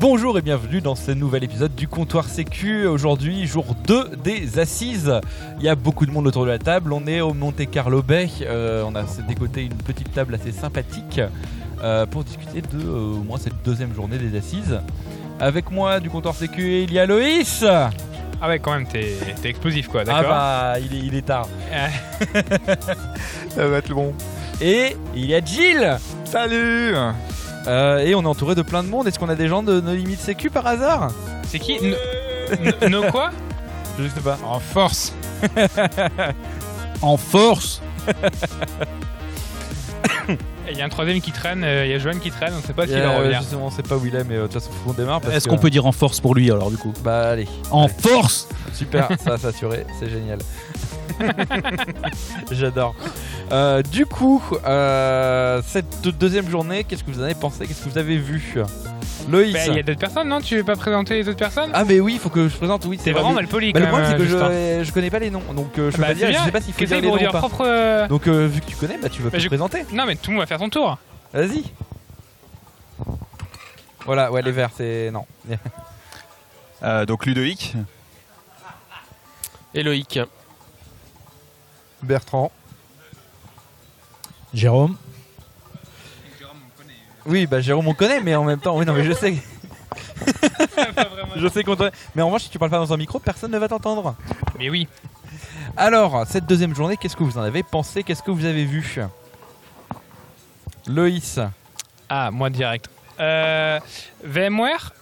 Bonjour et bienvenue dans ce nouvel épisode du comptoir Sécu. Aujourd'hui, jour 2 des assises. Il y a beaucoup de monde autour de la table. On est au Monte Carlo Bay. Euh, on a décoté une petite table assez sympathique euh, pour discuter de euh, au moins cette deuxième journée des assises. Avec moi du comptoir Sécu, il y a Loïs. Ah ouais, quand même, t'es t'es explosif quoi, Ah d'accord bah, il est, il est tard. Ça va être bon. Et il y a Jill. Salut Euh, et on est entouré de plein de monde. Est-ce qu'on a des gens de nos limites Sécu par hasard C'est qui No- no- No quoi Je sais pas. En force En force Il y a un troisième qui traîne, euh, il y a Joanne qui traîne, on sait pas s'il va revenir. justement, on sait pas où il est, mais euh, de toute façon, faut qu'on démarre. parce Est-ce que- qu'on peut dire en force pour lui alors du coup? Bah allez. En force Super, ça c'est assuré, c'est génial. J'adore. Euh, du coup, euh, cette deux- deuxième journée, qu'est-ce que vous en avez pensé? Qu'est-ce que vous avez vu? Loïs? Bah, il y a d'autres personnes, non? Tu veux pas présenter les autres personnes? Ah mais oui, il faut que je présente, oui, C'est vrai, vraiment mais- mal poli Bah, le problème c'est que je, je connais pas les noms, donc euh, je peux Bah, pas c'est dire, je sais pas s'il faut dire Essaye les pour noms ou dire pas. propre. Donc euh, vu que tu connais, bah tu veux Bah, te je- présenter Non, mais tout le monde va faire son tour. Vas-y. Voilà, ouais les verts c'est... non. Euh, Donc Ludovic. Éloïc. Bertrand. Jérôme Oui, bah Jérôme on connaît, mais en même temps, oui non mais je sais... je sais qu'on te- Mais en revanche, si tu parles pas dans un micro, personne ne va t'entendre. Mais oui. Alors, cette deuxième journée, qu'est-ce que vous en avez pensé? Qu'est-ce que vous avez vu? Loïs. Ah, moi direct. Euh, VMware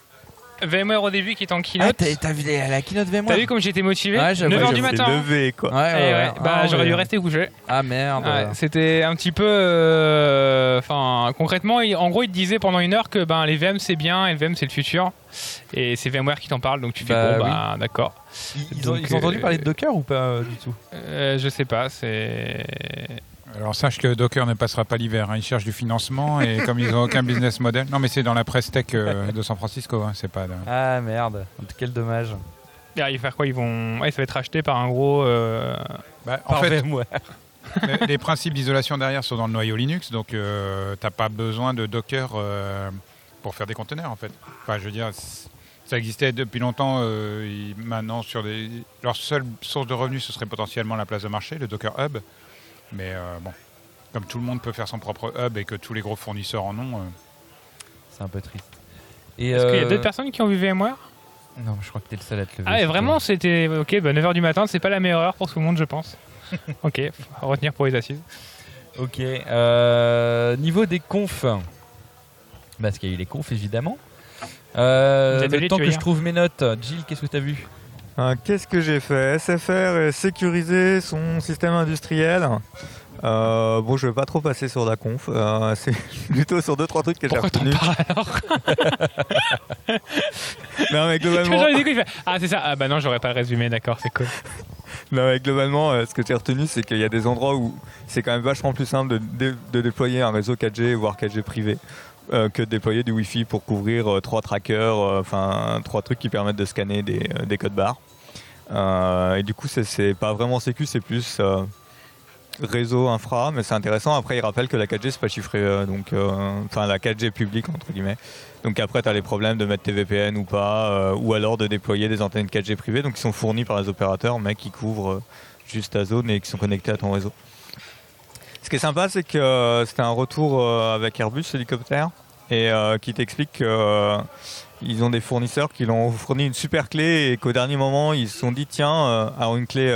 VMware au début qui est en Ah, keynote. t'as t'as vu la, la keynote VMware T'as vu comme j'étais motivé Ouais, j'avoue. 9h Ouais, du matin. levé quoi. Ouais, ouais, Eh ouais. Bah, Ah, j'aurais ouais. dû rester couché. Ah merde. Ouais, c'était un petit peu. euh, Enfin, concrètement, il- en gros, il te disait pendant une heure que ben, les VM c'est bien et le VM c'est le futur. Et c'est VMware qui t'en parle, donc tu fais Bah bon, oui. bah d'accord. Ils, ils ont, Donc, ils ont entendu euh, parler de Docker ou pas euh, du tout? Euh, je sais pas, c'est. Alors sache que Docker ne passera pas l'hiver. hein. Ils cherchent du financement et comme ils n'ont aucun business model. Non mais c'est dans la presse tech euh, de San Francisco. hein. C'est pas. Ah merde. Quel dommage. Ah, Ils vont faire quoi? Ils vont. Ouais, ça va être acheté par un gros. euh, Bah, en Par fait, VMware. les, les principes d'isolation derrière sont dans le noyau Linux, donc euh, t'as pas besoin de Docker euh, pour faire des conteneurs en fait. Enfin, je veux dire, ça existait depuis longtemps. euh, maintenant, sur des, leur seule source de revenus, ce serait potentiellement la place de marché, le Docker Hub. Mais euh, bon, comme tout le monde peut faire son propre hub et que tous les gros fournisseurs en ont. euh, C'est un peu triste. Et Est-ce qu'il y a euh, d'autres personnes qui ont vu VMware? Non, je crois que t'es le seul à te lever. Ah, et vraiment, c'était. Ok, bah 9h du matin, c'est pas la meilleure heure pour tout le monde, je pense. ok, à retenir pour les assises. Ok. euh, niveau des confs. Parce qu'il y a eu les confs évidemment. Euh, Les le ateliers, temps que je trouve mes notes. Jill, qu'est-ce que t'as vu? Qu'est-ce que j'ai fait? SFR est sécuriser son système industriel. Euh, bon, je vais pas trop passer sur la conf. euh, c'est plutôt sur deux trois trucs que j'ai Pourquoi t'en retenus. parles alors? Non, mais globalement, Ah, c'est ça. Ah, bah non, j'aurais pas le résumé, d'accord, c'est cool. non, mais globalement, euh, ce que j'ai retenu, c'est qu'il y a des endroits où c'est quand même vachement plus simple de, dé- de déployer un réseau 4G voire 4G privé. Euh, que de déployer du Wi-Fi pour couvrir euh, trois trackers, euh, enfin trois trucs qui permettent de scanner des, des codes barres. Et du coup, c'est- pas vraiment sécu, c'est plus réseau infra, mais c'est intéressant. Après, il rappelle que la 4G c'est pas chiffré, donc enfin la 4G publique entre guillemets. Donc après, tu as les problèmes de mettre tes VPN ou pas, ou alors de déployer des antennes 4G privées, donc qui sont fournies par les opérateurs, mais qui couvrent juste ta zone et qui sont connectés à ton réseau. Ce qui est sympa, c'est que euh, c'était un retour euh, avec Airbus hélicoptère et euh, qui t'explique que euh, ils ont des fournisseurs qui l'ont fourni une super clé et qu'au dernier moment ils se sont dit tiens, alors une clé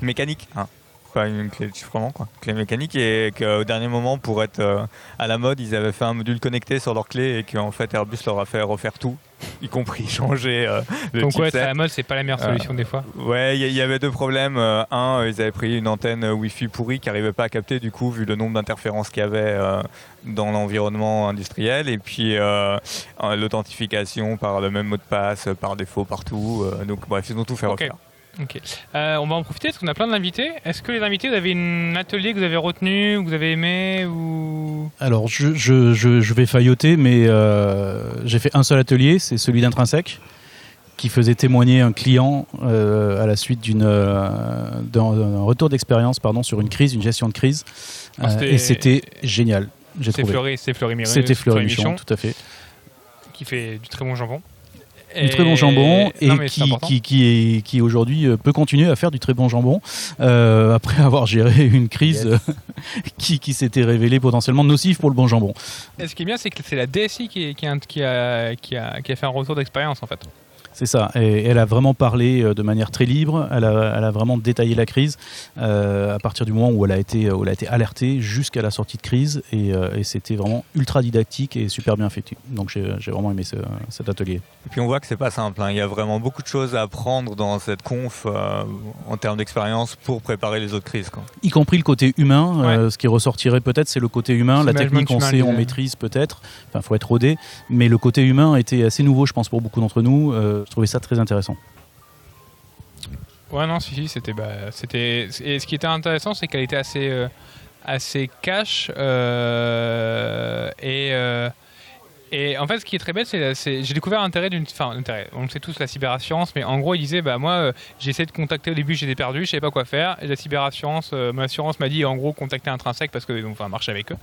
mécanique, hein, pas une clé de chiffrement quoi, clé mécanique et qu'au dernier moment pour être à la mode ils avaient fait un module connecté sur leur clé et qu'en fait Airbus leur a fait refaire tout, y compris changer euh, le Donc, ouais, à la mode, c'est pas la meilleure Euh, solution des fois. Ouais, il y, avait deux problèmes. Euh, un, euh, ils avaient pris une antenne Wi-Fi pourrie qui n'arrivait pas à capter, du coup, vu le nombre d'interférences qu'il y avait dans l'environnement industriel. Et puis, l'authentification par le même mot de passe, par défaut, partout. Donc, bref, ils ont tout fait Ok. refaire. Ok. Euh, on va en profiter parce qu'on a plein d'invités. Est-ce que les invités, vous avez un atelier que vous avez retenu, que vous avez aimé ou? Alors, je, je, je, je vais failloter, mais euh, j'ai fait un seul atelier, c'est celui d'Intrinsèque, qui faisait témoigner un client euh, à la suite d'une d'un retour d'expérience pardon sur une crise, une gestion de crise, Ah, c'était- et c'était génial. J'ai C'est trouvé. Fleury, c'est Fleury Miron- C'était Fleury Michon. Michon, tout à fait. qui fait du très bon jambon. Du très bon jambon et Non, qui, qui, qui, est- qui aujourd'hui euh, peut continuer à faire du très bon jambon euh, après avoir géré une crise Yes. qui, qui s'était révélée potentiellement nocive pour le bon jambon. Et ce qui est bien, c'est que c'est la DSI qui, est- qui, a- qui a, qui, a, qui a fait un retour d'expérience en fait. C'est ça. Et elle a vraiment parlé euh, de manière très libre. Elle a, elle a vraiment détaillé la crise euh, à partir du moment où elle a été, où elle a été alertée jusqu'à la sortie de crise. Et, euh, et c'était vraiment ultra didactique et super bien fait. Donc j'ai j'ai vraiment aimé ce- cet atelier. Et puis on voit que c'est pas simple. hein. Il y a vraiment beaucoup de choses à apprendre dans cette conf euh, en termes d'expérience pour préparer les autres crises. Quoi. Y compris le côté humain. euh, ce qui ressortirait peut-être, c'est le côté humain. C'est La technique, on sait, on maîtrise peut-être. Enfin, faut être rodé. Mais le côté humain était assez nouveau, je pense, pour beaucoup d'entre nous. Euh, je trouvais ça très intéressant. Ouais, non, si, si, c'était. Bah, c'était et ce qui était intéressant, c'est qu'elle était assez, euh, assez cash. euh, et, euh, et en fait, ce qui est très bête, c'est. c'est- J'ai découvert l'intérêt d'une. Enfin, l'intérêt, on le sait tous, la cyberassurance, mais en gros, il disait Bah, moi, euh, j'ai essayé de contacter au début, j'étais perdu, je savais pas quoi faire. Et la cyberassurance, euh, mon assurance m'a dit en gros, contacter Intrinsèque parce qu'ils ont enfin, marché avec eux.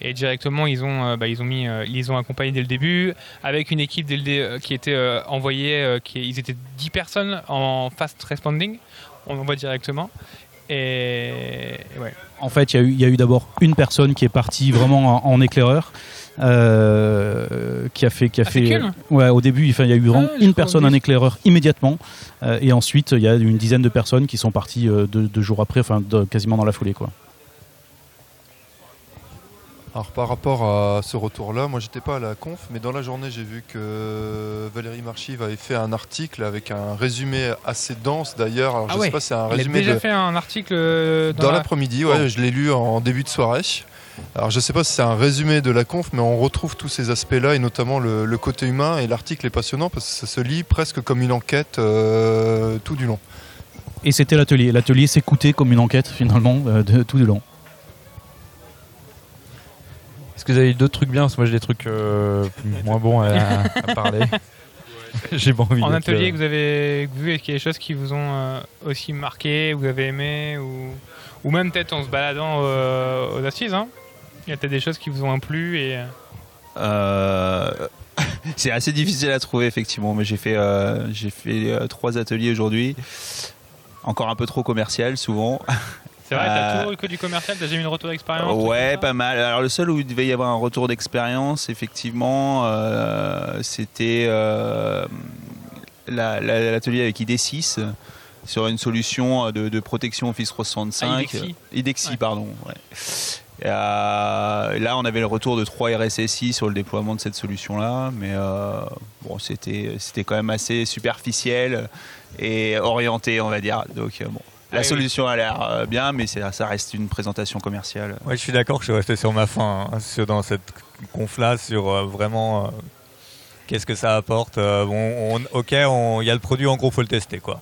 Et directement, ils ont, euh, bah, ils ont mis. euh, ils ont accompagné dès le début, avec une équipe euh, qui était euh, envoyée. qui, ils étaient 10 personnes en fast responding on envoie directement. Et ouais. En fait, il y a eu, d'abord une personne qui est partie vraiment en, en éclaireur. Euh, qui a fait qui a Ah, fait ouais au début enfin, il y a eu vraiment Ah, une personne oui. éclaireur immédiatement euh, et ensuite il y a une dizaine de personnes qui sont parties euh, deux, deux jours après enfin de- quasiment dans la foulée quoi Alors par rapport à ce retour-là, moi j'étais pas à la conf, mais dans la journée j'ai vu que Valérie Marchive avait fait un article avec un résumé assez dense d'ailleurs. Alors Ah je ouais, sais pas si c'est un a résumé déjà de- fait un article dans, dans la- l'après-midi, ouais, je l'ai lu en début de soirée. Alors je sais pas si c'est un résumé de la conf, mais on retrouve tous ces aspects-là et notamment le, le côté humain. Et l'article est passionnant parce que ça se lit presque comme une enquête euh, tout du long. et c'était l'atelier l'atelier s'écoutait comme une enquête finalement euh, de tout du long Est-ce que vous avez d'autres trucs bien? Parce que moi j'ai des trucs euh, moins bons à, à parler. j'ai pas envie En atelier, euh, que vous avez vu, est-ce qu'il y a des choses qui vous ont euh, aussi marqué, vous avez aimé, ou, ou même peut-être en se baladant aux assises hein Il y a peut-être des choses qui vous ont plu et euh, Euh, c'est assez difficile à trouver effectivement, mais j'ai fait, euh, j'ai fait euh, trois ateliers aujourd'hui. Encore un peu trop commercial souvent. c'est vrai, t'as toujours eu que du commercial, t'as jamais eu une retour d'expérience Ouais, pas mal. Alors le seul où il devait y avoir un retour d'expérience, effectivement, c'était la- la- l'atelier avec ID6 sur une solution de, de protection Office 365. Ah, Idexi. Idexi, Ouais. pardon. ouais. Euh, là, on avait le retour de 3 RSSI sur le déploiement de cette solution-là, mais euh, bon, c'était c'était quand même assez superficiel et orienté, on va dire. Donc euh, bon, la Ah solution a l'air bien, mais ça reste une présentation commerciale. Ouais, je suis d'accord que je suis resté sur ma fin hein, sur, dans cette conf-là sur euh, vraiment euh, qu'est-ce que ça apporte. Euh, bon, on- ok, il y a le produit, en gros, faut le tester. quoi.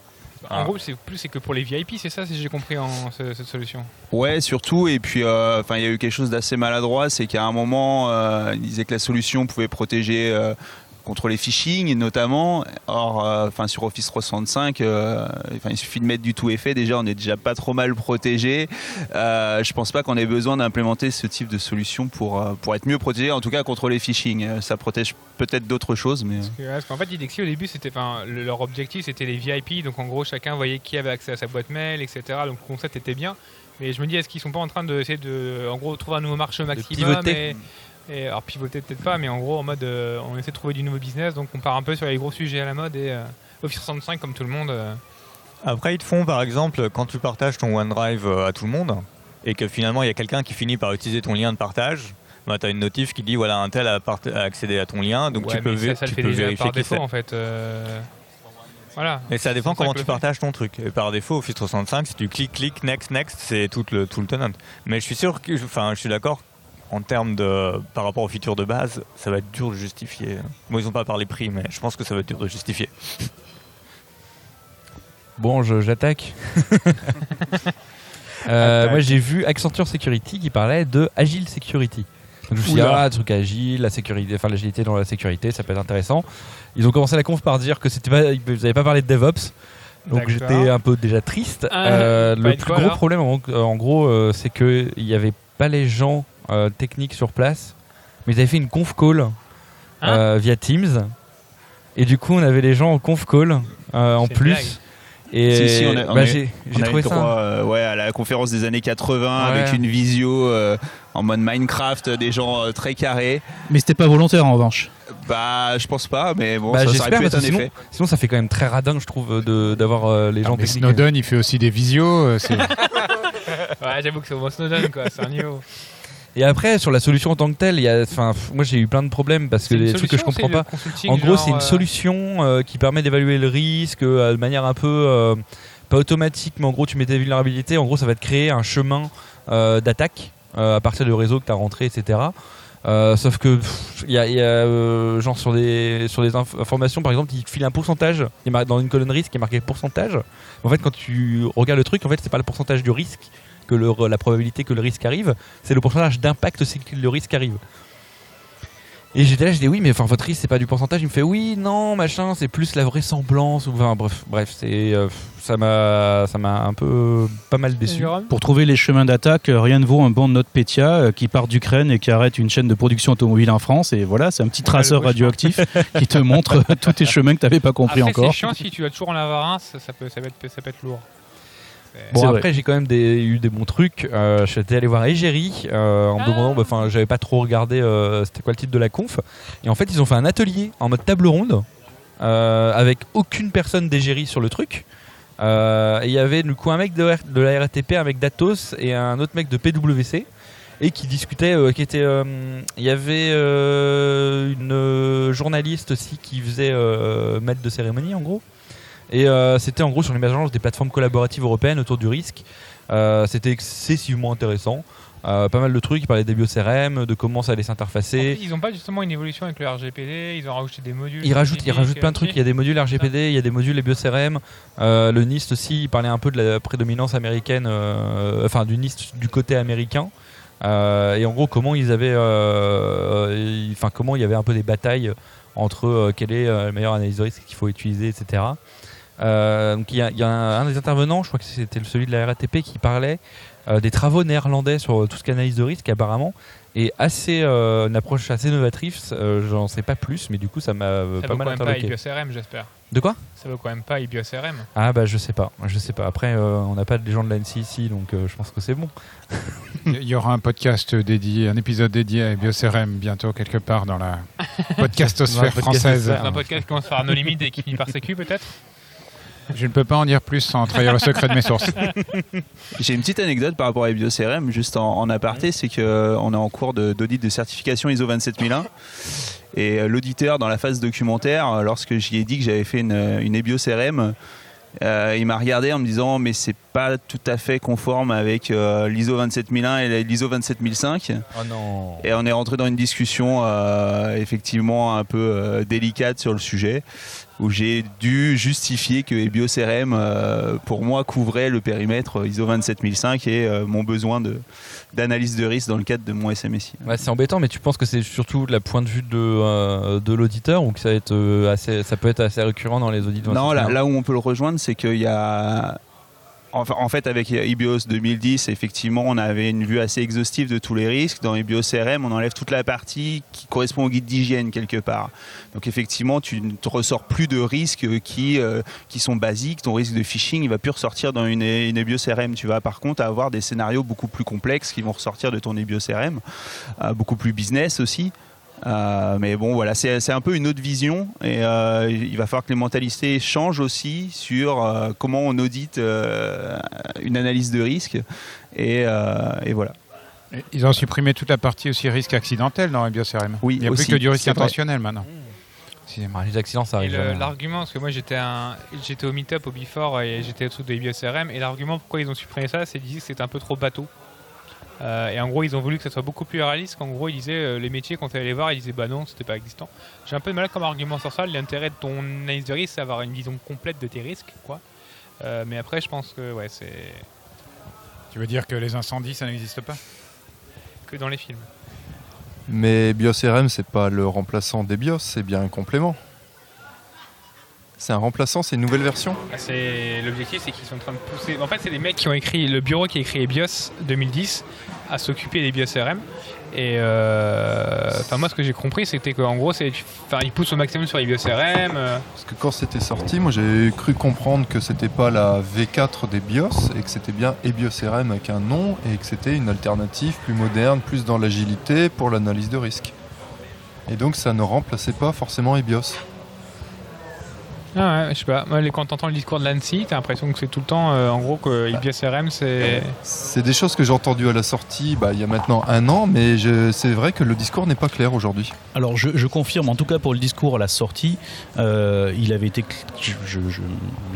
En Ah. gros, c'est plus c'est que pour les VIP, c'est ça, si j'ai compris en ce- cette solution. Ouais, surtout. Et puis, euh, enfin, il y a eu quelque chose d'assez maladroit, c'est qu'à un moment, euh, il disait que la solution pouvait protéger euh, contre les phishing, notamment. Or, euh, enfin, sur Office 365, euh, enfin, il suffit de mettre du tout effet. Déjà, on est déjà pas trop mal protégé. Euh, je pense pas qu'on ait besoin d'implémenter ce type de solution pour euh, pour être mieux protégé, en tout cas contre les phishing. Ça protège peut-être d'autres choses, mais. Parce que- ouais, Parce qu'en fait, Idexi au début, c'était, enfin, le- leur objectif, c'était les VIP. Donc en gros, chacun voyait qui avait accès à sa boîte mail, etc. Donc le concept était bien. Mais je me dis, est-ce qu'ils sont pas en train d'essayer de, en gros, trouver un nouveau marché maximum et, et- alors pivoter peut-être pas, mais en gros, en mode, euh, on essaie de trouver du nouveau business. Donc on part un peu sur les gros sujets à la mode et euh, Office 65 comme tout le monde. euh, Après, ils te font, par exemple, quand tu partages ton OneDrive euh, à tout le monde, et que finalement, il y a quelqu'un qui finit par utiliser ton lien de partage, bah, tu as une notif qui dit, voilà, un tel a, part- a accédé à ton lien, donc ouais, tu peux, mais vé- ça, ça le tu fait peux déjà vérifier par qui défaut c'est. en fait. euh, Voilà. Mais ça dépend 365 comment le tu fait. partages ton truc. Et par défaut, Office 365, si tu cliques, cliques, next, next, c'est tout le, tout le tenant. Mais je suis sûr que, enfin, je suis d'accord, en termes de, par rapport aux features de base, ça va être dur de justifier. Bon, ils n'ont pas parlé prix, mais je pense que ça va être dur de justifier. Bon, j'attaque. Euh, moi, j'ai vu Accenture Security qui parlait de Agile Security. Donc, je me suis dit, ah, truc agile, la sécurité, enfin l'agilité dans la sécurité, ça peut être intéressant. Ils ont commencé la conf par dire que c'était pas, ils n'avaient pas parlé de DevOps. Donc j'étais un peu déjà triste. Ah, Euh, bah, le de plus quoi, gros alors problème, en, en gros, euh, c'est qu'il n'y avait pas les gens euh, techniques sur place, mais ils avaient fait une conf call Hein euh, via Teams. Et du coup, on avait les gens en conf call euh, en une blague. plus. Et Si, si, on bah, a- j'ai On j'ai a trouvé eu ça. euh, ouais, à la conférence des années 80 Ouais. avec une visio euh, en mode Minecraft, des gens euh, très carrés. Mais c'était pas volontaire en revanche. Bah, je pense pas, mais bon, Bah, ça, ça aurait j'espère, pu être un que sinon- effet. Sinon, ça fait quand même très radin, je trouve, de- d'avoir euh, les gens Mais techniques. Snowden, il fait aussi des visios. euh, Ouais, j'avoue que c'est au moins Snowden, quoi. C'est un niveau. Et après, sur la solution en tant que telle, y a, moi j'ai eu plein de problèmes parce que les trucs que je comprends pas. En gros, c'est une euh, solution euh, qui permet d'évaluer le risque euh, de manière un peu euh, pas automatique, mais en gros, tu mets tes vulnérabilités. En gros, ça va te créer un chemin d'attaque à partir du réseau que tu as rentré, etc. Euh, sauf que il y a, il y a, euh, genre sur des sur des inf- informations par exemple il te file un pourcentage il dans une colonne risque qui est marqué pourcentage en fait quand tu regardes le truc en fait c'est pas le pourcentage du risque que le, la probabilité que le risque arrive c'est le pourcentage d'impact c'est que le risque arrive et j'étais là, je dis oui, mais enfin votre risque c'est pas du pourcentage. Il me fait oui, non, machin, c'est plus la vraisemblance. Enfin bref, bref, c'est euh, ça m'a ça m'a un peu pas mal déçu. Pour trouver les chemins d'attaque, euh, rien ne vaut un bon NotPetya euh, qui part d'Ukraine et qui arrête une chaîne de production automobile en France. Et voilà, c'est un petit traceur radioactif qui te montre tous tes chemins que tu n'avais pas compris Après, encore. c'est chiant si tu dois toujours en avoir un, ça, ça peut, ça, peut être, ça peut être lourd. Bon après j'ai quand même des, eu des bons trucs. Euh, J'étais allé voir Egeri euh, en me Ah. demandant, bah, enfin j'avais pas trop regardé euh, c'était quoi le titre de la conf. Et en fait ils ont fait un atelier en mode table ronde euh, avec aucune personne d'Egeri sur le truc. Euh, et il y avait du coup un mec de, R- de la RATP, un mec d'Atos et un autre mec de PwC et qui discutaient, euh, qui était, euh, il y avait euh, une euh, journaliste aussi qui faisait euh, maître de cérémonie en gros. Et euh, c'était en gros sur l'émergence des plateformes collaboratives européennes autour du risque. Euh, c'était excessivement intéressant. Euh, pas mal de trucs, ils parlaient des bio-CRM, de comment ça allait En s'interfacer. ils n'ont pas justement une évolution avec le RGPD, ils ont rajouté des modules. Ils rajoutent, ils rajoutent plein de trucs. Il y a des modules RGPD, il y a des modules les bio-CRM. Euh, le NIST aussi, il parlait un peu de la prédominance américaine, euh, enfin du NIST du côté américain. Et en gros, comment ils avaient, enfin comment il y avait un peu des batailles entre quelle est la meilleure analyse de risque qu'il faut utiliser, etc. Euh, donc il y a, il y a un, un des intervenants, je crois que c'était celui de la RATP, qui parlait euh, des travaux néerlandais sur euh, tout ce qui est analyse de risque apparemment, et assez euh, une approche assez novatrice. euh, J'en sais pas plus, mais du coup ça m'a euh, Ça pas vaut mal quand même pas interloqué. J'espère. De quoi? Ça vaut quand même pas IBioCRM. Ah bah je sais pas, je sais pas. Après euh, on n'a pas de gens de l'ANSI ici, donc euh, je pense que c'est bon. Il y aura un podcast dédié, un épisode dédié à BioCRM bientôt quelque part dans la podcastosphère Dans la française. podcastosphère. un podcast qui commence par nos limites et qui finit par sécu, peut-être? Je ne peux pas en dire plus sans trahir le secret de mes sources. J'ai une petite anecdote par rapport à BioCRM, juste en, en aparté, c'est qu'on est en cours d'audit de, certification ISO 27001. Et euh, l'auditeur, dans la phase documentaire, euh, lorsque j'y ai dit que j'avais fait une, une EBioCRM, euh, il m'a regardé en me disant mais c'est pas tout à fait conforme avec euh, l'ISO 27001 et l'ISO 27005 Oh non. et on est rentré dans une discussion euh, effectivement un peu euh, délicate sur le sujet où j'ai dû justifier que BioCRM euh, pour moi couvrait le périmètre ISO 27005 et euh, mon besoin de d'analyse de risque dans le cadre de mon SMSI. Ouais, c'est embêtant, mais tu penses que c'est surtout de la point de vue de, euh, de l'auditeur ou que ça, va être, assez, ça peut être assez récurrent dans les audits Non, là, 271? là où on peut le rejoindre, c'est qu'il y a. En fait, avec IBIOS 2010, effectivement, on avait une vue assez exhaustive de tous les risques. Dans IBIOS CRM, on enlève toute la partie qui correspond au guide d'hygiène quelque part. Donc, effectivement, tu ne te ressors plus de risques qui, euh, sont basiques. Ton risque de phishing, il va plus ressortir dans une, une IBIOS CRM. Tu vas par contre avoir des scénarios beaucoup plus complexes qui vont ressortir de ton IBIOS CRM, euh, beaucoup plus business aussi. Euh, mais bon, voilà, c'est un peu une autre vision et euh, il va falloir que les mentalités changent aussi sur euh, comment on audite euh, une analyse de risque. Et, euh, et voilà. Ils ont supprimé toute la partie aussi risque accidentel dans BioCRM. Oui, Il n'y a aussi, plus que du risque intentionnel maintenant. Ah, les accidents, ça arrive. l'argument, parce que moi j'étais au meet-up au Before et j'étais au-dessous de IBioCRM, et l'argument pourquoi ils ont supprimé ça, c'est qu'ils disaient que c'était un peu trop bateau. Euh, et en gros, ils ont voulu que ça soit beaucoup plus réaliste. Qu'en gros, ils disaient euh, les métiers quand tu allais les voir, ils disaient bah non, c'était pas existant. J'ai un peu de mal comme argument sur ça. L'intérêt de ton analyse de risque, c'est d'avoir une vision complète de tes risques, quoi. Euh, mais après, je pense que ouais, c'est Tu veux dire que les incendies, ça n'existe pas? Que dans les films. Mais BIOS CRM, c'est pas le remplaçant des BIOS, c'est bien un complément. C'est un remplaçant, c'est une nouvelle version Ah, C'est l'objectif, c'est qu'ils sont en train de pousser. En fait, c'est des mecs qui ont écrit le bureau qui a écrit EBIOS 2010 à s'occuper des BIOS RM. Et euh, enfin moi, ce que j'ai compris, c'était qu'en gros, c'est, enfin, ils poussent au maximum sur les BIOS RM. euh, Parce que quand c'était sorti, moi j'ai cru comprendre que c'était pas la V4 des BIOS et que c'était bien EBIOS RM avec un nom et que c'était une alternative plus moderne, plus dans l'agilité pour l'analyse de risque. Et donc ça ne remplaçait pas forcément EBIOS. Ah ouais, je sais pas. Moi, les- quand t'entends le discours de l'ANSI, t'as l'impression que c'est tout le temps, euh, en gros, que EBIOS RM, c'est. C'est des choses que j'ai entendues à la sortie bah, il y a maintenant un an, mais je- c'est vrai que le discours n'est pas clair aujourd'hui. Alors je, je confirme, en tout cas pour le discours à la sortie, euh, il avait été, cl- je- je-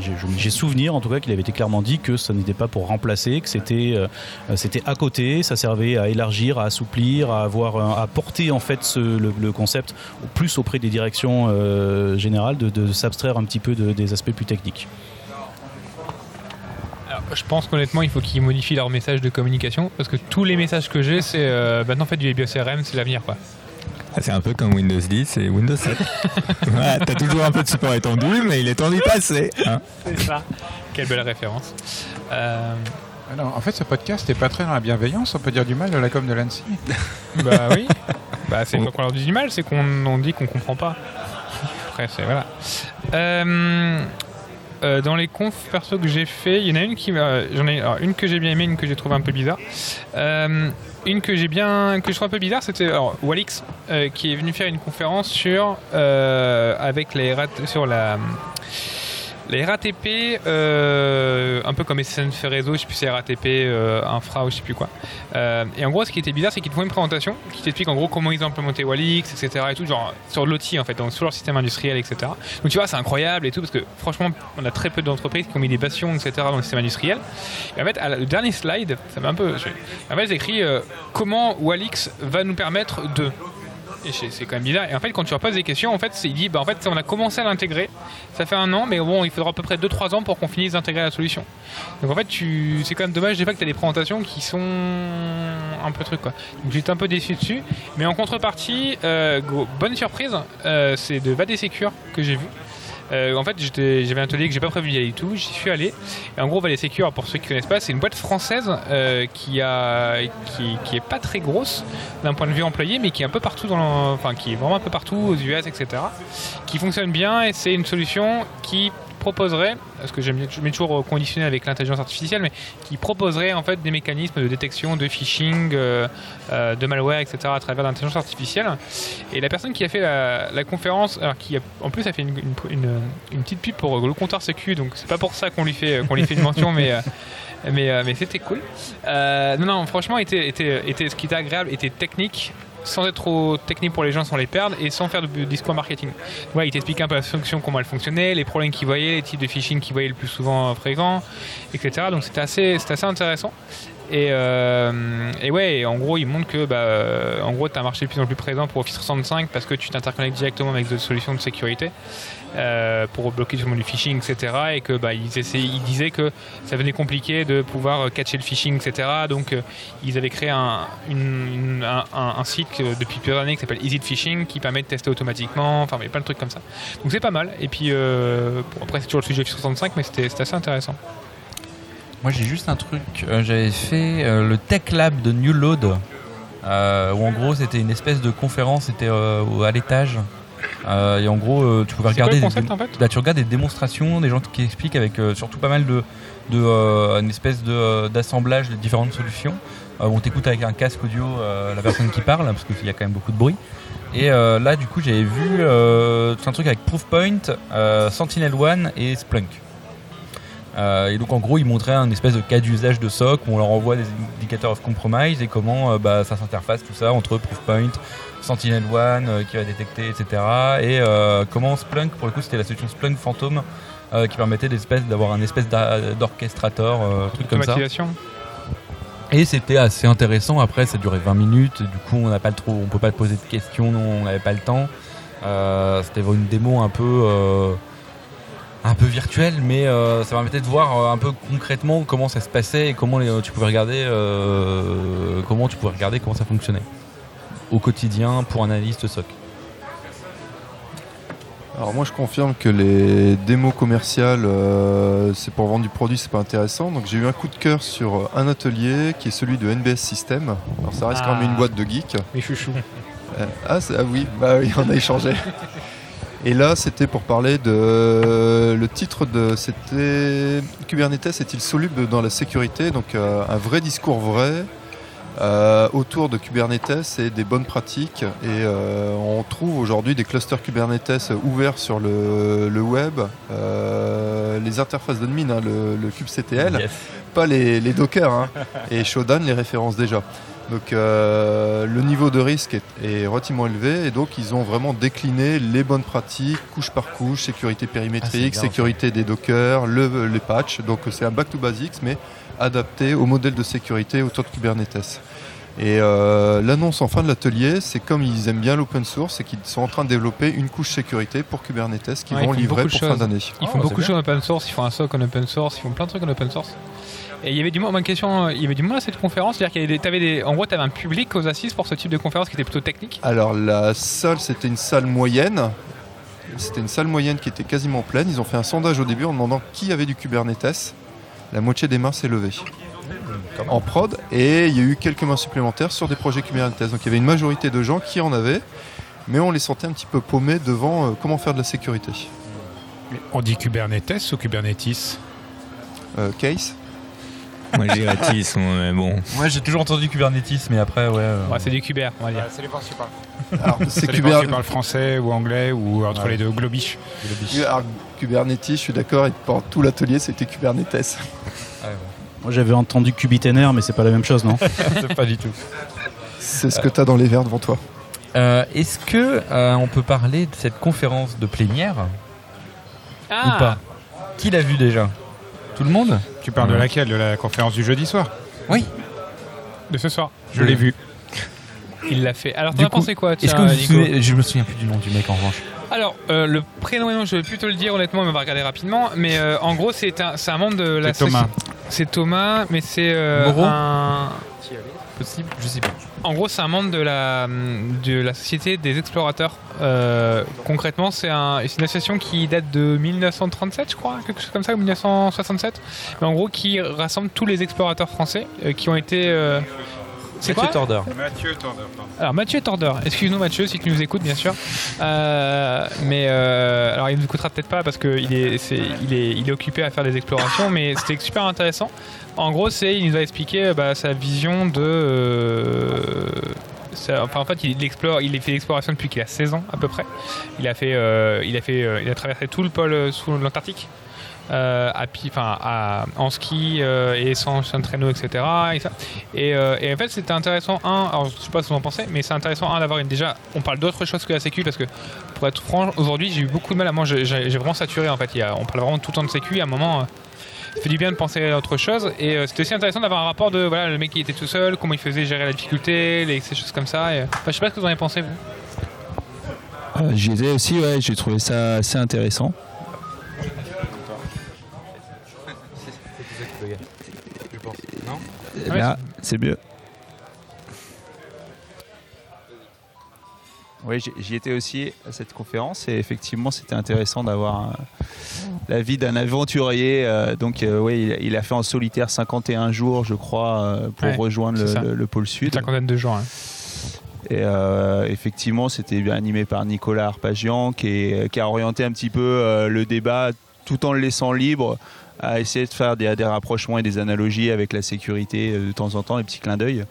je- j'ai souvenir en tout cas qu'il avait été clairement dit que ça n'était pas pour remplacer, que c'était euh, c'était à côté, ça servait à élargir, à assouplir, à avoir, à porter en fait ce- le, le concept plus auprès des directions euh, générales, de, de s'abstraire un petit peu de- des aspects plus techniques. Alors, je pense qu'honnêtement, il faut qu'ils modifient leur message de communication parce que tous les messages que j'ai, c'est euh, maintenant, en fait, du EBIOS RM, c'est l'avenir, quoi. Ah, C'est un peu comme Windows 10 et Windows 7. Ouais, T'as toujours un peu de support étendu, mais il est temps d'y passer. hein. C'est ça. Quelle belle référence. Euh, Alors, en fait, ce podcast n'est pas très dans la bienveillance. On peut dire du mal de la com de l'ANSI. bah oui. Bah, c'est pas qu'on leur dit du mal, c'est qu'on on dit qu'on comprend pas. Euh, euh, dans les confs perso que j'ai fait, il y en a une une que j'ai bien aimée, une que j'ai trouvé un peu bizarre. Euh, une que j'ai bien que je trouve un peu bizarre, c'était Walix euh, qui est venu faire une conférence sur euh, avec les sur la les RATP, euh, un peu comme SNF Réseau, je sais plus c'est RATP, euh, Infra ou je sais plus quoi. Euh, et en gros, ce qui était bizarre, c'est qu'ils te font une présentation qui t'explique en gros comment ils ont implémenté Walix, etc. Et tout, genre sur l'outil en fait, donc sur leur système industriel, etc. Donc tu vois, c'est incroyable et tout, parce que franchement, on a très peu d'entreprises qui ont mis des bastions, etc. dans le système industriel. Et en fait, la- le dernier slide, ça m'a un peu. En fait, euh, comment Walix va nous permettre de. C'est quand même bizarre. Et en fait, quand tu leur poses des questions, en fait, il dit, bah, en fait, on a commencé à l'intégrer. Ça fait un an, mais bon, il faudra à peu près 2-3 ans pour qu'on finisse d'intégrer la solution. Donc en fait, tu... c'est quand même dommage des fois que tu as des présentations qui sont un peu truc quoi. Donc j'étais un peu déçu dessus. Mais en contrepartie, euh, bonne surprise, euh, c'est de Vade Secure que j'ai vu. Euh, en fait, j'avais un atelier que j'ai pas prévu d'y aller du tout. J'y suis allé. Et en gros, Valley Secure, pour ceux qui connaissent pas, c'est une boîte française euh, qui est pas très grosse d'un point de vue employé, mais qui est un peu partout dans, enfin, qui est vraiment un peu partout aux US, etc. Qui fonctionne bien et c'est une solution qui proposerait, parce que je mets toujours conditionné avec l'intelligence artificielle, mais qui proposerait en fait des mécanismes de détection de phishing, euh, euh, de malware, etc. à travers l'intelligence artificielle. Et la personne qui a fait la, conférence, alors qui en plus a fait une, petite pub pour le comptoir sécu, donc c'est pas pour ça qu'on lui fait qu'on lui fait une mention, mais euh, mais, euh, mais c'était cool. Euh, non non, franchement, était, était, était, ce qui était agréable était technique. Sans être trop technique pour les gens, sans les perdre et sans faire de discours marketing. Ouais, il t'explique un peu la fonction, comment elle fonctionnait, les problèmes qu'il voyait, les types de phishing qu'il voyait le plus souvent fréquents, etc. Donc c'était assez, assez intéressant. Et, euh, ouais, en gros, il montre que bah, euh, en gros, tu as un marché de plus en plus présent pour Office 365 parce que tu t'interconnectes directement avec d'autres solutions de sécurité euh, pour bloquer justement du phishing, etc. Et que bah, ils, disaient que ça venait compliqué de pouvoir euh, catcher le phishing, etc. Donc euh, ils avaient créé un, site depuis plusieurs années qui s'appelle Easy Phishing qui permet de tester automatiquement. Enfin, a plein de trucs comme ça. Donc c'est pas mal. Et puis après, c'est toujours le sujet Office 365, mais c'était assez intéressant. Moi j'ai juste un truc, j'avais fait le Tech Lab de New Load, où en gros c'était une espèce de conférence, c'était à l'étage. Euh, et en gros euh, tu pouvais quoi regarder des, concept en fait là, tu regardes des démonstrations, des gens qui expliquent avec euh, surtout pas mal de, de une espèce de, d'assemblage de différentes solutions. On t'écoute avec un casque audio la personne qui parle parce qu'il y a quand même beaucoup de bruit. Et là du coup j'avais vu tout un truc avec Proofpoint, Sentinel One et Splunk. Euh, et donc en gros, ils montraient un espèce de cas d'usage de SOC où on leur envoie des indicateurs of compromise et comment euh, bah, ça s'interface tout ça entre Proofpoint, Sentinel One euh, qui va détecter, etc. Et euh, comment Splunk, pour le coup, c'était la solution Splunk Phantom euh, qui permettait d'avoir un espèce d'orchestrateur, euh, truc comme ça. Et c'était assez intéressant. Après, ça durait 20 minutes. Du coup, on n'a pas le trop, on peut pas poser de questions, non, on n'avait pas le temps. C'était une démo un peu, un peu virtuelle, mais euh, ça permettait de voir euh, un peu concrètement comment ça se passait et comment les- tu pouvais regarder, euh, comment tu pouvais regarder comment ça fonctionnait au quotidien pour un analyste SOC. Alors moi je confirme que les démos commerciales, euh, c'est pour vendre du produit, c'est pas intéressant. Donc j'ai eu un coup de cœur sur un atelier qui est celui de NBS System. Alors ça reste quand même Ah. une boîte de geeks. Mes chouchous. Euh, ah, ah oui, bah oui, on a échangé. Et là, c'était pour parler de. Le titre de. C'était. Kubernetes est-il soluble dans la sécurité? Donc, euh, un vrai discours vrai euh, autour de Kubernetes et des bonnes pratiques. Et euh, on trouve aujourd'hui des clusters Kubernetes ouverts sur le, le web, euh, les interfaces d'admin, hein, le, le kubectl Yes. pas les, les Docker. hein. Et Shodan les référence déjà. Donc euh, le niveau de risque est, est relativement élevé et donc ils ont vraiment décliné les bonnes pratiques, couche par couche, sécurité Ah, périmétrique, bien, sécurité des Docker, le, les patchs. Donc c'est un back to basics mais adapté au modèle de sécurité autour de Kubernetes. Et euh, l'annonce en fin de l'atelier, c'est comme ils aiment bien l'open source, c'est qu'ils sont en train de développer une couche sécurité pour Kubernetes qu'ils Ouais, vont livrer beaucoup pour fin choses. d'année. Ils Oh, font beaucoup c'est de choses en open source, ils font un SOC en open source, ils font plein de trucs en open source. Et il y avait du monde, une question, il y avait du monde à cette conférence, c'est-à-dire qu'il y avait des, en gros, tu avais un public aux assises pour ce type de conférence qui était plutôt technique. Alors la salle, c'était une salle moyenne. C'était une salle moyenne qui était quasiment pleine. Ils ont fait un sondage au début en demandant qui avait du Kubernetes. La moitié des mains s'est levée en prod et il y a eu quelques mains supplémentaires sur des projets Kubernetes. Donc il y avait une majorité de gens qui en avaient, mais on les sentait un petit peu paumés devant euh, comment faire de la sécurité. On dit Kubernetes ou Kubernetes? Euh, case Moi je dirais TIS, mais bon. Moi j'ai toujours entendu Kubernetes, mais après, ouais. euh, Ouais, c'est du Kuber, on va dire. C'est les principaux. Alors, c'est C'est les Kuber- français ou anglais ou entre Ouais. les deux, globish. alors, Kubernetes, je suis d'accord, et pendant tout l'atelier, c'était Kubernetes. Ah, ouais. Moi j'avais entendu Kubitener, mais c'est pas la même chose, non C'est pas du tout. C'est ce que tu as dans les verres devant toi. Euh, Est-ce que euh, on peut parler de cette conférence de plénière Ah ou pas? Qui l'a vu déjà? Tout le monde? Tu parles de laquelle De la conférence du jeudi soir Oui. De ce soir. Je l'ai vu. Il l'a fait. Alors, t'en as pensé quoi Est-ce tiens, que vous vous Nico souvenez Je me souviens plus du nom du mec en revanche. Alors, euh, le prénom et nom, je vais plus te le dire honnêtement, mais on va regarder rapidement. Mais euh, en gros, c'est un, c'est un membre de la C'est Thomas. C'est Thomas, mais c'est euh, un. Possible Je sais pas. En gros, c'est un membre de la, Société des Explorateurs. Euh, concrètement, c'est un, c'est une association qui date de 1937, je crois, quelque chose comme ça, ou 1967. Mais en gros, qui rassemble tous les explorateurs français euh, qui ont été. C'est quoi Mathieu Torder. Mathieu Torder. alors Mathieu Torder, excuse-nous Mathieu si tu nous écoutes bien sûr. Euh, mais euh, alors il nous écoutera peut-être pas parce qu'il est, il est, il est occupé à faire des explorations, mais c'était super intéressant. En gros, c'est il nous a expliqué euh, bah, sa vision de. euh, ça- enfin, en fait, il, explore, il fait l'exploration depuis qu'il a 16 ans à peu près. Il a fait, euh, il a fait, euh, il a traversé tout le pôle sous l'Antarctique. Euh, à, en ski euh, et sans, traîneau, etc. Et, ça. Et, euh, en fait, c'était intéressant, un, alors je sais pas ce que vous en pensez, mais c'est intéressant, un, d'avoir une. Déjà, on parle d'autre chose que la Sécu parce que, pour être franc, aujourd'hui, j'ai eu beaucoup de mal à. Moi, j'ai vraiment saturé en fait. On parle vraiment tout le temps de Sécu. À un moment, fait du bien de penser à autre chose. Et c'était aussi intéressant d'avoir un rapport de voilà, le mec qui était tout seul, comment il faisait gérer la difficulté, les, ces choses comme ça. Et, euh, je sais pas ce que vous en avez pensé, vous. J'y étais aussi, ouais, j'ai trouvé ça assez intéressant. Ouais, Là, c'est mieux. Oui, j'y- étais aussi à cette conférence et effectivement c'était intéressant d'avoir euh, la vie d'un aventurier. euh, donc euh, oui, il, a- fait en solitaire 51 jours, je crois, pour Ouais, rejoindre le, ça. le- le pôle Une sud. cinquantaine de jours. hein. Et euh, effectivement, c'était bien animé par Nicolas Arpagian qui, est- qui a orienté un petit peu le débat tout en le laissant libre à essayer de faire des, des rapprochements et des analogies avec la sécurité euh, de temps en temps, des petits clins d'œil.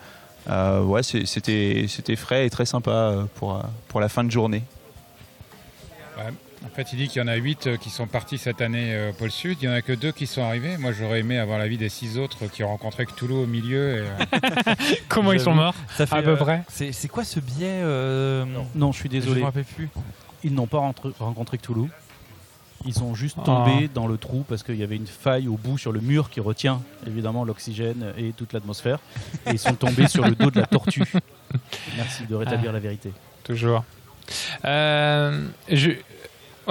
Euh, ouais, c'était c'était frais et très sympa euh, pour, pour la fin de journée. En fait, il dit qu'il y en a 8 qui sont partis cette année au pôle Sud. Il n'y en a que deux qui sont arrivés. Moi, j'aurais aimé avoir l'avis des six autres qui ont rencontré Cthulhu au milieu. Et, Comment ils sont morts Ça fait, À peu euh, près. C'est c'est quoi ce biais euh, Non, je suis Je désolé. me rappelle plus. Ils n'ont pas rentre- rencontré Cthulhu. Ils sont juste Ah. tombés dans le trou parce qu'il y avait une faille au bout sur le mur qui retient évidemment l'oxygène et toute l'atmosphère. Et ils sont tombés sur le dos de la tortue. Merci de rétablir la vérité. Toujours. Euh, je...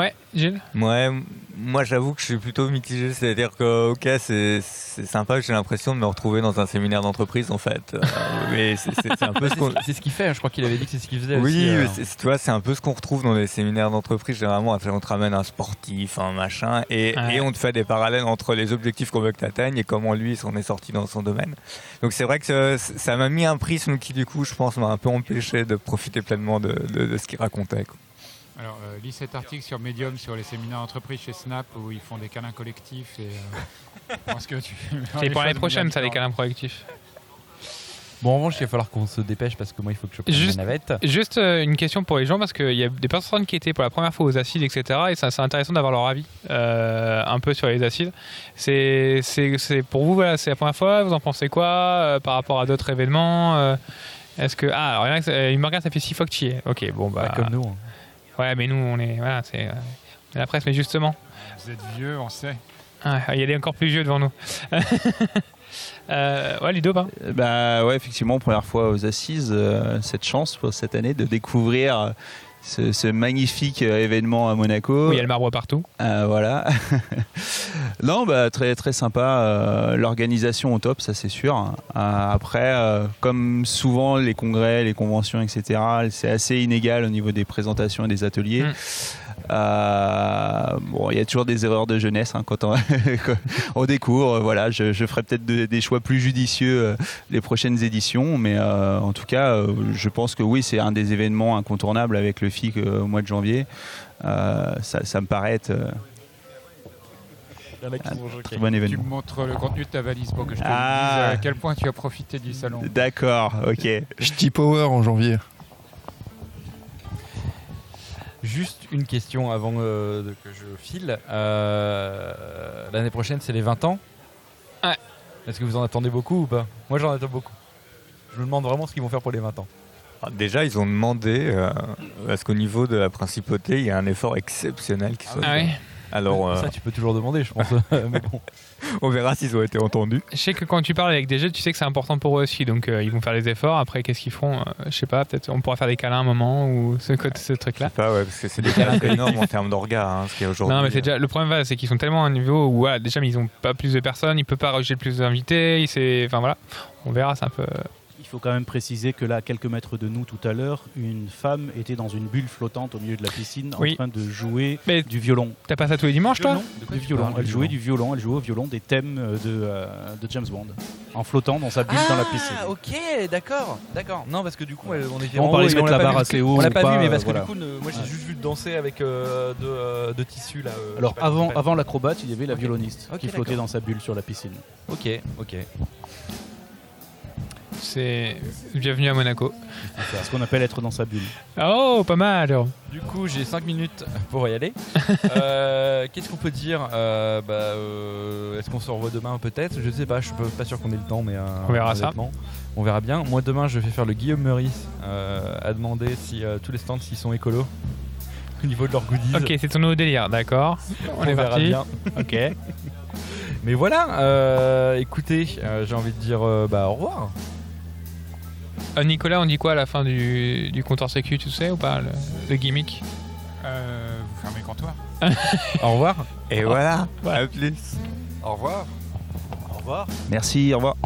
Ouais, Gilles Ouais, moi j'avoue que je suis plutôt mitigé, c'est-à-dire que ok c'est sympa, j'ai l'impression de me retrouver dans un séminaire d'entreprise en fait, Euh, mais c'est- un peu ce qu'on... C'est ce qu'il fait, hein, je crois qu'il avait dit que c'est ce qu'il faisait Oui, aussi. euh. mais tu vois, c'est un peu ce qu'on retrouve dans les séminaires d'entreprise. Généralement, on te ramène un sportif, un machin, et, Ouais. et on te fait des parallèles entre les objectifs qu'on veut que tu atteignes et comment lui s'en est sorti dans son domaine. Donc c'est vrai que ça- ça m'a mis un prisme qui, du coup, je pense, m'a un peu empêché de profiter pleinement de, de- de ce qu'il racontait. quoi. Alors, euh, lis cet article sur Medium sur les séminaires d'entreprise chez Snap où ils font des câlins collectifs. Et, euh, je pense que tu C'est pour l'année prochaine, ça, les câlins. proactifs. Bon, en revanche, il va falloir qu'on se dépêche parce que moi, il faut que je prenne Juste- la navette. Juste euh, une question pour les gens, parce qu'il y a des personnes qui étaient pour la première fois aux acides, etc. Et ça, c'est intéressant d'avoir leur avis euh, un peu sur les acides. C'est, c'est, c'est pour vous, voilà, c'est la première fois, vous en pensez quoi euh, par rapport à d'autres événements euh, Est-ce que. Ah, alors il y en a qui- euh, il me regarde, ça fait six fois que tu y es. Ok, bon, bah. Pas comme nous. hein. Ouais, mais nous, on est. Voilà, c'est. euh, la presse, mais justement. Vous êtes vieux, on sait. Ah, il y a des encore plus vieux devant nous. Euh, ouais, Ludo, pas Bah ouais, effectivement, première fois aux assises, euh, cette chance pour cette année de découvrir euh, ce, ce magnifique euh, événement à Monaco. Oui, il y a le marbre partout. Euh, voilà. non, bah, très très sympa. euh, L'organisation au top, ça c'est sûr. Euh, après, comme souvent les congrès, les conventions, etc., c'est assez inégal au niveau des présentations et des ateliers. Mm. Euh, bon, il y a toujours des erreurs de jeunesse hein, quand on, découvre. Voilà, je, je ferai peut-être de- des choix plus judicieux euh, les prochaines éditions, mais euh, en tout cas, euh, je pense que oui, c'est un des événements incontournables avec le FIC euh, au mois de janvier. Euh, ça, ça me paraît être euh, un très bon Tu événement. me montres le contenu de ta valise pour que je te Ah. dise à quel point tu as profité du salon. D'accord, ok. Ch'ti Power en janvier. Juste une question avant euh, que je file. Euh, L'année prochaine, c'est les 20 ans. Ouais. Est-ce que vous en attendez beaucoup ou pas? Moi, j'en attends beaucoup. Je me demande vraiment ce qu'ils vont faire pour les 20 ans. Alors, déjà, ils ont demandé, euh, parce qu'au niveau de la principauté, il y a un effort exceptionnel qui soit Ah fait? ouais. Alors, euh, Ça, tu peux toujours demander, je pense. Mais bon. on verra s'ils ont été entendus. Je sais que quand tu parles avec des jeux, tu sais que c'est important pour eux aussi. Donc euh, ils vont faire des efforts. Après, qu'est-ce qu'ils feront Euh, Je sais pas. Peut-être on pourra faire des câlins un moment ou ce, côté- ce Je truc-là. sais pas, ouais, parce que c'est des cas énormes en termes d'orgas, hein, ce qu'il y a aujourd'hui. Non, mais c'est déjà le problème, c'est qu'ils sont tellement à un niveau où voilà, déjà, mais ils ont pas plus de personnes, ils peuvent pas rajouter plus d'invités. Enfin voilà, on verra. C'est un peu. Il faut quand même préciser que là, à quelques mètres de nous tout à l'heure, une femme était dans une bulle flottante au milieu de la piscine Oui. en train de jouer Mais du violon. t'as pas ça tous les dimanches, toi Non, du violon. Elle jouait du violon, elle jouait au violon des thèmes euh, de, euh, de James Bond en flottant dans sa bulle dans la piscine. Ah, ok, d'accord, d'accord. Non, parce que du coup, on était On en parlait de l'a barre assez haut On l'a pas pas, vu, mais parce voilà. que du coup, ne- moi j'ai juste vu danser avec euh, de, euh, de tissus là. euh, Alors avant, avant l'acrobate, il y avait la violoniste qui flottait dans sa bulle sur la piscine. Ok, ok. C'est bienvenue à Monaco. C'est ce qu'on appelle être dans sa bulle. Oh, pas mal. alors. Du coup, j'ai 5 minutes pour y aller. Euh, Qu'est-ce qu'on peut dire Euh, bah, euh, Est-ce qu'on se revoit demain peut-être? Je sais pas, je suis pas- sûr qu'on ait le temps, mais euh, On verra ça. On verra bien. Moi demain, je vais faire le Guillaume Meurice euh, à demander si euh, tous les stands s'ils sont écolos au niveau de leurs goodies. Ok, c'est ton nouveau délire, d'accord. On, on, est verra parti. bien. Ok. Mais voilà, euh, écoutez, euh, j'ai envie de dire euh, bah, au revoir. Euh, Nicolas, on dit quoi à la fin du, du comptoir sécu, tu sais ou pas le, le gimmick Euh, vous fermez le comptoir. Au revoir. Et voilà, Ouais. à plus. Au revoir. Au revoir. Merci, au revoir.